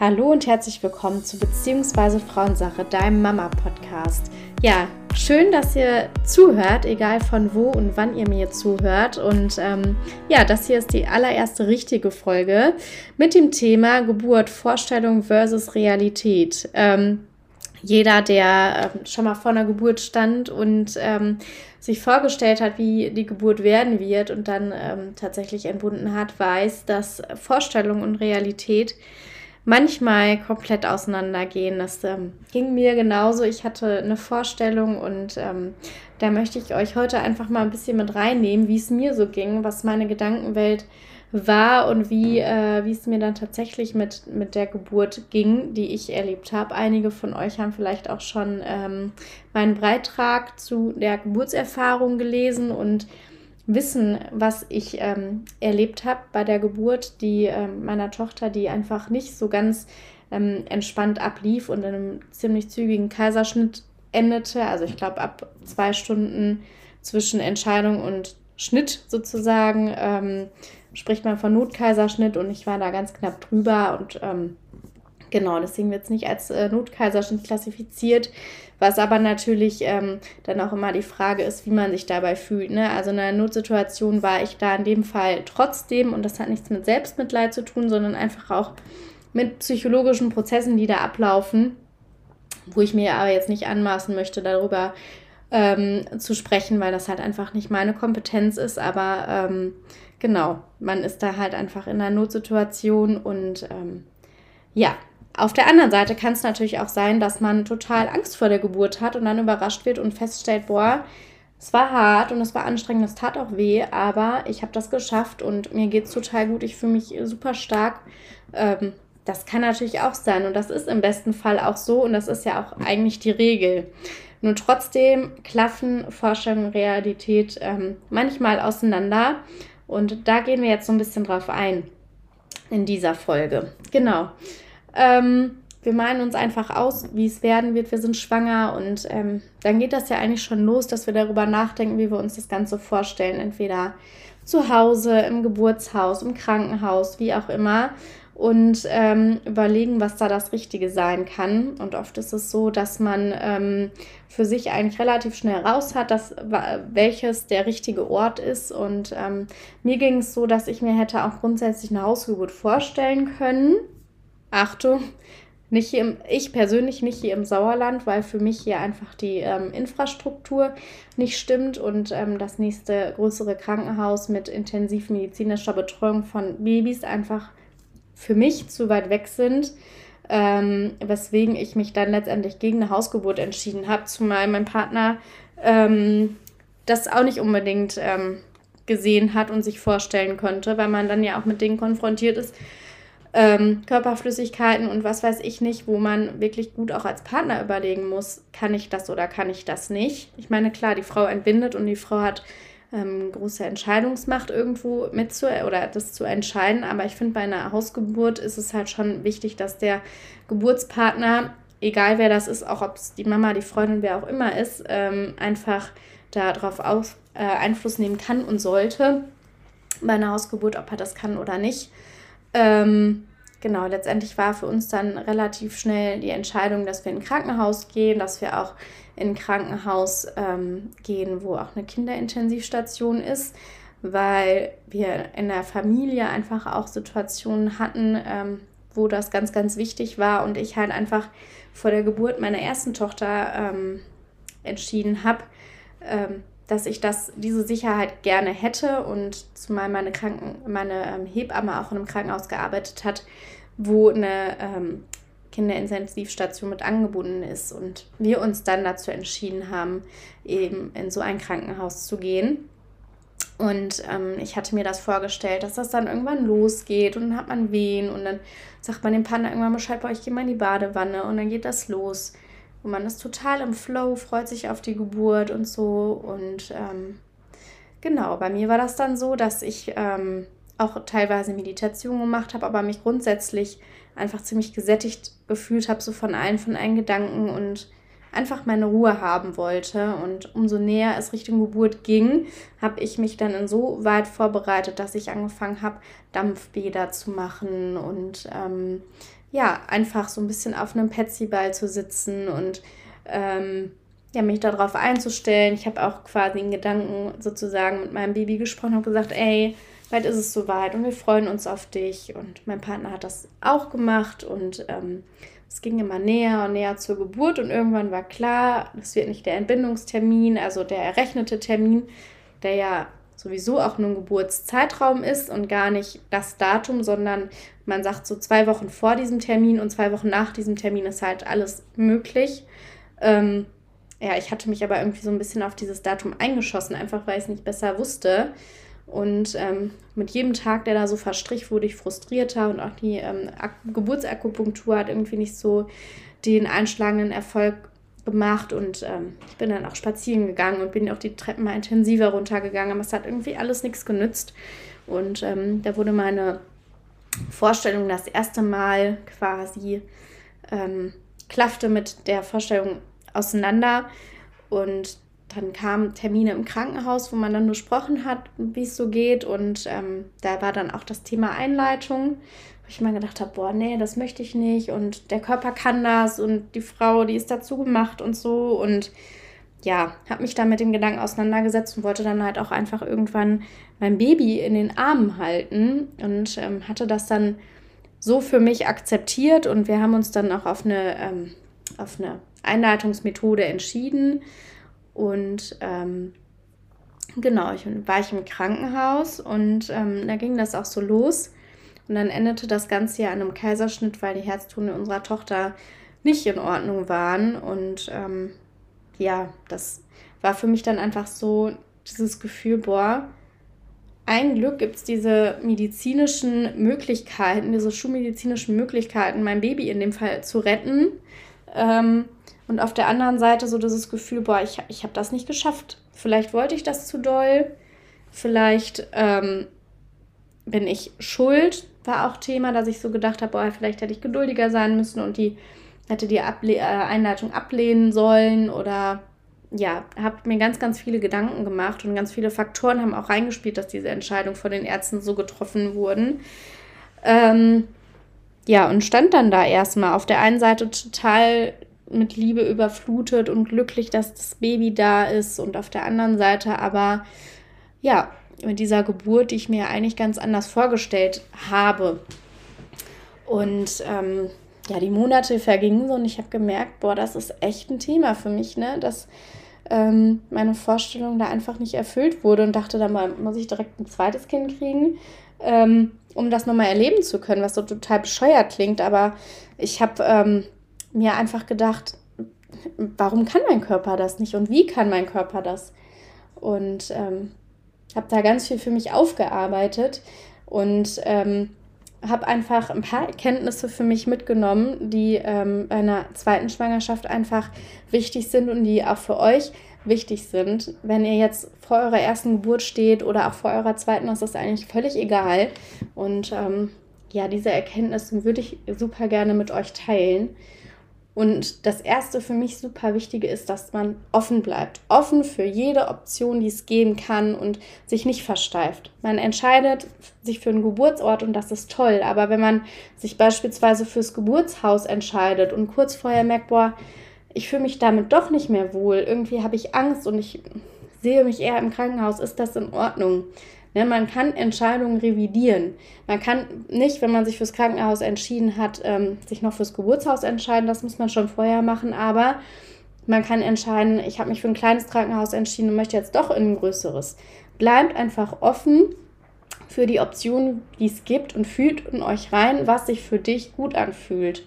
Hallo und herzlich willkommen zu Beziehungsweise Frauensache, deinem Mama-Podcast. Ja, schön, dass ihr zuhört, egal von wo und wann ihr mir zuhört. Und ähm, ja, das hier ist die allererste richtige Folge mit dem Thema Geburt, Vorstellung versus Realität. Ähm, jeder, der ähm, schon mal vor einer Geburt stand und ähm, sich vorgestellt hat, wie die Geburt werden wird und dann ähm, tatsächlich entbunden hat, weiß, dass Vorstellung und Realität manchmal komplett auseinandergehen. Das ähm, ging mir genauso. Ich hatte eine Vorstellung und ähm, da möchte ich euch heute einfach mal ein bisschen mit reinnehmen, wie es mir so ging, was meine Gedankenwelt war und wie, äh, wie es mir dann tatsächlich mit, mit der Geburt ging, die ich erlebt habe. Einige von euch haben vielleicht auch schon ähm, meinen Beitrag zu der Geburtserfahrung gelesen und wissen, was ich ähm, erlebt habe bei der Geburt die, ähm, meiner Tochter, die einfach nicht so ganz ähm, entspannt ablief und in einem ziemlich zügigen Kaiserschnitt endete. Also ich glaube ab zwei Stunden zwischen Entscheidung und Schnitt sozusagen ähm, spricht man von Notkaiserschnitt und ich war da ganz knapp drüber und ähm, Genau, deswegen wird es nicht als äh, Notkaiserschnitt klassifiziert, was aber natürlich ähm, dann auch immer die Frage ist, wie man sich dabei fühlt. Ne? Also in einer Notsituation war ich da in dem Fall trotzdem, und das hat nichts mit Selbstmitleid zu tun, sondern einfach auch mit psychologischen Prozessen, die da ablaufen, wo ich mir aber jetzt nicht anmaßen möchte, darüber ähm, zu sprechen, weil das halt einfach nicht meine Kompetenz ist. Aber ähm, genau, man ist da halt einfach in einer Notsituation und ähm, ja, auf der anderen Seite kann es natürlich auch sein, dass man total Angst vor der Geburt hat und dann überrascht wird und feststellt, boah, es war hart und es war anstrengend, es tat auch weh, aber ich habe das geschafft und mir geht es total gut, ich fühle mich super stark. Ähm, das kann natürlich auch sein und das ist im besten Fall auch so und das ist ja auch eigentlich die Regel. Nur trotzdem klaffen Forschung und Realität ähm, manchmal auseinander und da gehen wir jetzt so ein bisschen drauf ein in dieser Folge. Genau. Ähm, wir malen uns einfach aus, wie es werden wird. Wir sind schwanger und ähm, dann geht das ja eigentlich schon los, dass wir darüber nachdenken, wie wir uns das Ganze vorstellen. Entweder zu Hause, im Geburtshaus, im Krankenhaus, wie auch immer. Und ähm, überlegen, was da das Richtige sein kann. Und oft ist es so, dass man ähm, für sich eigentlich relativ schnell raus hat, dass, welches der richtige Ort ist. Und ähm, mir ging es so, dass ich mir hätte auch grundsätzlich eine Hausgeburt vorstellen können Achtung, nicht hier im, ich persönlich nicht hier im Sauerland, weil für mich hier einfach die ähm, Infrastruktur nicht stimmt und ähm, das nächste größere Krankenhaus mit intensivmedizinischer Betreuung von Babys einfach für mich zu weit weg sind. Ähm, weswegen ich mich dann letztendlich gegen eine Hausgeburt entschieden habe, zumal mein Partner ähm, das auch nicht unbedingt ähm, gesehen hat und sich vorstellen konnte, weil man dann ja auch mit Dingen konfrontiert ist, ähm, Körperflüssigkeiten und was weiß ich nicht, wo man wirklich gut auch als Partner überlegen muss, kann ich das oder kann ich das nicht. Ich meine, klar, die Frau entbindet und die Frau hat ähm, große Entscheidungsmacht irgendwo mit zu oder das zu entscheiden, aber ich finde, bei einer Hausgeburt ist es halt schon wichtig, dass der Geburtspartner, egal wer das ist, auch ob es die Mama, die Freundin, wer auch immer ist, ähm, einfach darauf aus, äh, Einfluss nehmen kann und sollte bei einer Hausgeburt, ob er das kann oder nicht. Ähm, genau, letztendlich war für uns dann relativ schnell die Entscheidung, dass wir in ein Krankenhaus gehen, dass wir auch in ein Krankenhaus ähm, gehen, wo auch eine Kinderintensivstation ist, weil wir in der Familie einfach auch Situationen hatten, ähm, wo das ganz, ganz wichtig war und ich halt einfach vor der Geburt meiner ersten Tochter ähm, entschieden habe, ähm, dass ich das, diese Sicherheit gerne hätte und zumal meine, Kranken, meine ähm, Hebamme auch in einem Krankenhaus gearbeitet hat, wo eine ähm, Kinderintensivstation mit angebunden ist und wir uns dann dazu entschieden haben, eben in so ein Krankenhaus zu gehen. Und ähm, ich hatte mir das vorgestellt, dass das dann irgendwann losgeht und dann hat man Wehen und dann sagt man dem Partner irgendwann Bescheid, boah, ich gehe mal in die Badewanne und dann geht das los. Und man ist total im Flow, freut sich auf die Geburt und so. Und ähm, genau, bei mir war das dann so, dass ich ähm, auch teilweise Meditation gemacht habe, aber mich grundsätzlich einfach ziemlich gesättigt gefühlt habe, so von allen, von allen Gedanken und einfach meine Ruhe haben wollte. Und umso näher es Richtung Geburt ging, habe ich mich dann insoweit vorbereitet, dass ich angefangen habe, Dampfbäder zu machen und ähm, ja, einfach so ein bisschen auf einem Petsyball zu sitzen und ähm, ja, mich darauf einzustellen. Ich habe auch quasi in Gedanken sozusagen mit meinem Baby gesprochen und gesagt, ey, bald ist es soweit und wir freuen uns auf dich. Und mein Partner hat das auch gemacht und ähm, es ging immer näher und näher zur Geburt und irgendwann war klar, das wird nicht der Entbindungstermin, also der errechnete Termin, der ja sowieso auch nur ein Geburtszeitraum ist und gar nicht das Datum, sondern man sagt so zwei Wochen vor diesem Termin und zwei Wochen nach diesem Termin ist halt alles möglich. Ähm, ja, ich hatte mich aber irgendwie so ein bisschen auf dieses Datum eingeschossen, einfach weil ich es nicht besser wusste. Und ähm, mit jedem Tag, der da so verstrich, wurde ich frustrierter und auch die ähm, Geburtsakupunktur hat irgendwie nicht so den einschlagenden Erfolg gemacht und ähm, ich bin dann auch spazieren gegangen und bin auch die Treppen mal intensiver runtergegangen, aber es hat irgendwie alles nichts genützt. Und ähm, da wurde meine Vorstellung das erste Mal quasi ähm, klaffte mit der Vorstellung auseinander. Und dann kamen Termine im Krankenhaus, wo man dann besprochen hat, wie es so geht. Und ähm, da war dann auch das Thema Einleitung, wo ich mal gedacht habe, boah, nee, das möchte ich nicht. Und der Körper kann das und die Frau, die ist dazu gemacht und so. Und ja, habe mich da mit dem Gedanken auseinandergesetzt und wollte dann halt auch einfach irgendwann mein Baby in den Armen halten und ähm, hatte das dann so für mich akzeptiert. Und wir haben uns dann auch auf eine, ähm, auf eine Einleitungsmethode entschieden und ähm, genau, ich war ich im Krankenhaus und ähm, da ging das auch so los. Und dann endete das Ganze ja an einem Kaiserschnitt, weil die Herztone unserer Tochter nicht in Ordnung waren. Und ähm, ja, das war für mich dann einfach so dieses Gefühl, boah, ein Glück gibt es diese medizinischen Möglichkeiten, diese schulmedizinischen Möglichkeiten, mein Baby in dem Fall zu retten. Ähm, und auf der anderen Seite so dieses Gefühl, boah, ich, ich habe das nicht geschafft. Vielleicht wollte ich das zu doll. Vielleicht ähm, bin ich schuld, war auch Thema, dass ich so gedacht habe, boah, vielleicht hätte ich geduldiger sein müssen und die hätte die Able äh, Einleitung ablehnen sollen oder ja, habe mir ganz, ganz viele Gedanken gemacht und ganz viele Faktoren haben auch reingespielt, dass diese Entscheidung von den Ärzten so getroffen wurden. Ähm, ja, und stand dann da erstmal auf der einen Seite total mit Liebe überflutet und glücklich, dass das Baby da ist und auf der anderen Seite aber ja, mit dieser Geburt, die ich mir eigentlich ganz anders vorgestellt habe. Und ähm, ja, die Monate vergingen so und ich habe gemerkt, boah, das ist echt ein Thema für mich, ne? Dass ähm, meine Vorstellung da einfach nicht erfüllt wurde und dachte, dann muss ich direkt ein zweites Kind kriegen, ähm, um das nochmal erleben zu können, was so total bescheuert klingt. Aber ich habe ähm, mir einfach gedacht, warum kann mein Körper das nicht und wie kann mein Körper das? Und ähm, habe da ganz viel für mich aufgearbeitet und ähm, habe einfach ein paar Erkenntnisse für mich mitgenommen, die ähm, bei einer zweiten Schwangerschaft einfach wichtig sind und die auch für euch wichtig sind. Wenn ihr jetzt vor eurer ersten Geburt steht oder auch vor eurer zweiten, ist das eigentlich völlig egal. Und ähm, ja, diese Erkenntnisse würde ich super gerne mit euch teilen. Und das erste für mich super wichtige ist, dass man offen bleibt. Offen für jede Option, die es geben kann und sich nicht versteift. Man entscheidet sich für einen Geburtsort und das ist toll. Aber wenn man sich beispielsweise fürs Geburtshaus entscheidet und kurz vorher merkt, boah, ich fühle mich damit doch nicht mehr wohl, irgendwie habe ich Angst und ich sehe mich eher im Krankenhaus, ist das in Ordnung? Ne, man kann Entscheidungen revidieren. Man kann nicht, wenn man sich fürs Krankenhaus entschieden hat, ähm, sich noch fürs Geburtshaus entscheiden. Das muss man schon vorher machen. Aber man kann entscheiden, ich habe mich für ein kleines Krankenhaus entschieden und möchte jetzt doch in ein größeres. Bleibt einfach offen für die Optionen, die es gibt und fühlt in euch rein, was sich für dich gut anfühlt.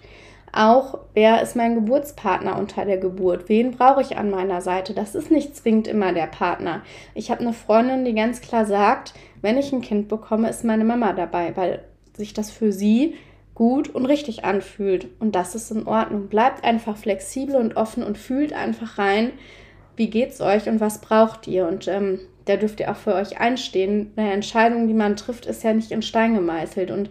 Auch, wer ist mein Geburtspartner unter der Geburt? Wen brauche ich an meiner Seite? Das ist nicht zwingend immer der Partner. Ich habe eine Freundin, die ganz klar sagt, wenn ich ein Kind bekomme, ist meine Mama dabei, weil sich das für sie gut und richtig anfühlt. Und das ist in Ordnung. Bleibt einfach flexibel und offen und fühlt einfach rein, wie geht's euch und was braucht ihr? Und ähm, da dürft ihr auch für euch einstehen. Eine Entscheidung, die man trifft, ist ja nicht in Stein gemeißelt. Und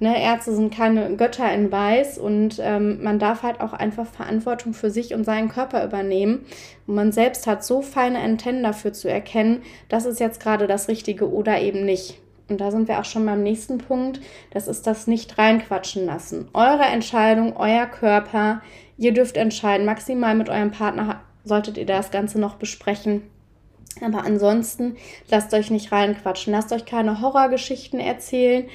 Ne, Ärzte sind keine Götter in Weiß und ähm, man darf halt auch einfach Verantwortung für sich und seinen Körper übernehmen. Und man selbst hat so feine Antennen dafür zu erkennen, das ist jetzt gerade das Richtige oder eben nicht. Und da sind wir auch schon beim nächsten Punkt. Das ist das nicht reinquatschen lassen. Eure Entscheidung, euer Körper. Ihr dürft entscheiden. Maximal mit eurem Partner solltet ihr das Ganze noch besprechen. Aber ansonsten lasst euch nicht reinquatschen. Lasst euch keine Horrorgeschichten erzählen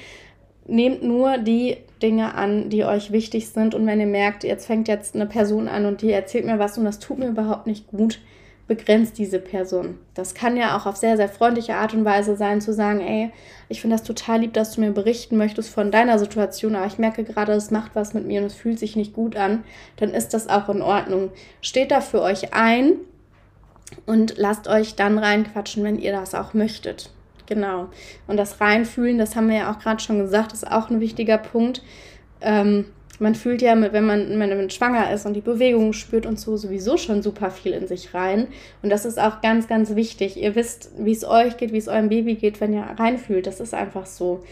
nehmt nur die Dinge an, die euch wichtig sind. Und wenn ihr merkt, jetzt fängt jetzt eine Person an und die erzählt mir was und das tut mir überhaupt nicht gut, begrenzt diese Person. Das kann ja auch auf sehr, sehr freundliche Art und Weise sein, zu sagen, ey, ich finde das total lieb, dass du mir berichten möchtest von deiner Situation, aber ich merke gerade, es macht was mit mir und es fühlt sich nicht gut an, dann ist das auch in Ordnung. Steht da für euch ein und lasst euch dann reinquatschen, wenn ihr das auch möchtet. Genau. Und das Reinfühlen, das haben wir ja auch gerade schon gesagt, ist auch ein wichtiger Punkt. Ähm, man fühlt ja, wenn man, wenn man schwanger ist und die Bewegungen spürt und so, sowieso schon super viel in sich rein. Und das ist auch ganz, ganz wichtig. Ihr wisst, wie es euch geht, wie es eurem Baby geht, wenn ihr reinfühlt. Das ist einfach so.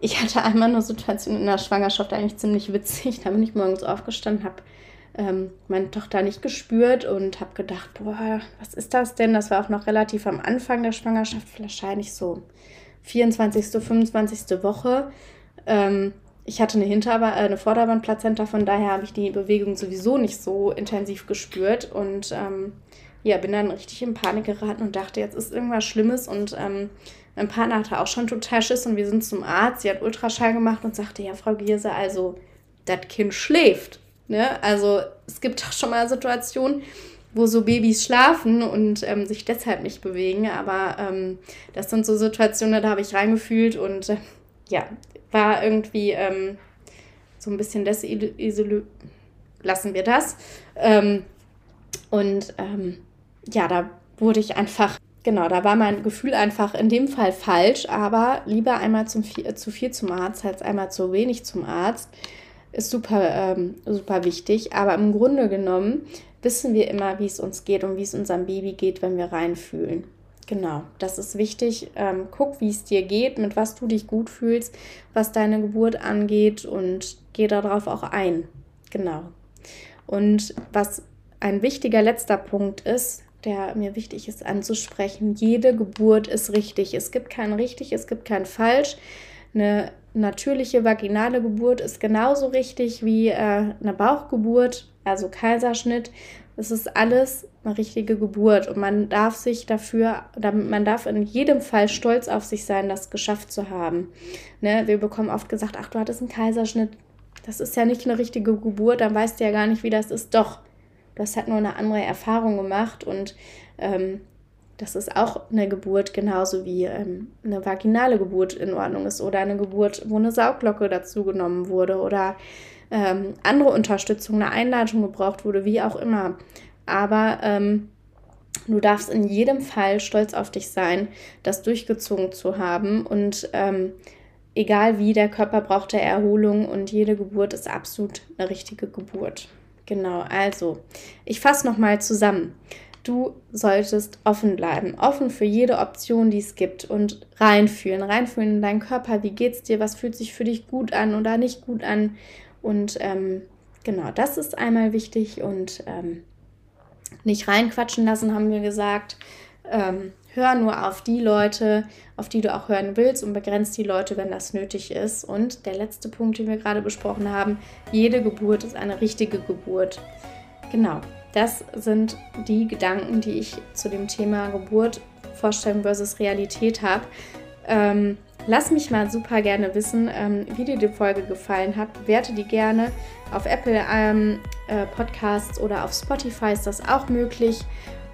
Ich hatte einmal eine Situation in der Schwangerschaft, eigentlich ziemlich witzig. Da bin ich morgens aufgestanden, habe ähm, meine Tochter nicht gespürt und habe gedacht, boah, was ist das denn? Das war auch noch relativ am Anfang der Schwangerschaft, wahrscheinlich so 24., 25. Woche. Ähm, ich hatte eine, Hinterba äh, eine Vorderwandplazenta, von daher habe ich die Bewegung sowieso nicht so intensiv gespürt und ähm, ja, bin dann richtig in Panik geraten und dachte, jetzt ist irgendwas Schlimmes und ähm, mein Partner hatte auch schon total Schiss und wir sind zum Arzt. Sie hat Ultraschall gemacht und sagte, ja, Frau Gierse, also das Kind schläft. Ne? Also es gibt auch schon mal Situationen, wo so Babys schlafen und ähm, sich deshalb nicht bewegen. Aber ähm, das sind so Situationen, da habe ich reingefühlt und äh, ja, war irgendwie ähm, so ein bisschen desillusioniert. Lassen wir das. Ähm, und ähm, ja, da wurde ich einfach, genau, da war mein Gefühl einfach in dem Fall falsch, aber lieber einmal zum, zu viel zum Arzt als einmal zu wenig zum Arzt ist super, ähm, super wichtig. Aber im Grunde genommen wissen wir immer, wie es uns geht und wie es unserem Baby geht, wenn wir reinfühlen. Genau, das ist wichtig. Ähm, guck, wie es dir geht, mit was du dich gut fühlst, was deine Geburt angeht und geh darauf auch ein. Genau. Und was ein wichtiger letzter Punkt ist, der mir wichtig ist anzusprechen, jede Geburt ist richtig. Es gibt kein richtig, es gibt kein falsch. Eine natürliche vaginale Geburt ist genauso richtig wie äh, eine Bauchgeburt, also Kaiserschnitt. Es ist alles eine richtige Geburt und man darf sich dafür, man darf in jedem Fall stolz auf sich sein, das geschafft zu haben. Ne? Wir bekommen oft gesagt, ach, du hattest einen Kaiserschnitt. Das ist ja nicht eine richtige Geburt, dann weißt du ja gar nicht, wie das ist. Doch, du hast halt nur eine andere Erfahrung gemacht und ähm, das ist auch eine Geburt, genauso wie ähm, eine vaginale Geburt in Ordnung ist oder eine Geburt, wo eine Sauglocke dazu genommen wurde oder ähm, andere Unterstützung, eine Einleitung gebraucht wurde, wie auch immer. Aber ähm, du darfst in jedem Fall stolz auf dich sein, das durchgezogen zu haben und ähm, egal wie, der Körper braucht der Erholung und jede Geburt ist absolut eine richtige Geburt. Genau, also ich fasse nochmal zusammen du solltest offen bleiben, offen für jede Option, die es gibt und reinfühlen, reinfühlen in deinen Körper, wie geht's dir, was fühlt sich für dich gut an oder nicht gut an und ähm, genau, das ist einmal wichtig und ähm, nicht reinquatschen lassen, haben wir gesagt. Ähm, hör nur auf die Leute, auf die du auch hören willst und begrenzt die Leute, wenn das nötig ist. Und der letzte Punkt, den wir gerade besprochen haben, jede Geburt ist eine richtige Geburt. Genau, das sind die Gedanken, die ich zu dem Thema Geburt, Vorstellung versus Realität habe. Ähm, lass mich mal super gerne wissen, ähm, wie dir die Folge gefallen hat. Bewerte die gerne. Auf Apple ähm, äh, Podcasts oder auf Spotify ist das auch möglich.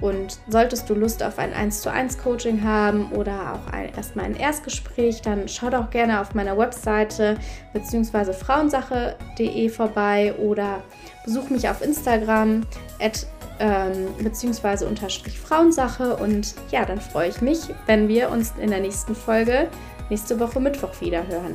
Und solltest du Lust auf ein 1 zu 1 Coaching haben oder auch ein, erstmal ein Erstgespräch, dann schau doch gerne auf meiner Webseite bzw. frauensache.de vorbei oder besuch mich auf Instagram at, ähm, beziehungsweise unterstrich Frauensache und ja, dann freue ich mich, wenn wir uns in der nächsten Folge nächste Woche Mittwoch wieder hören.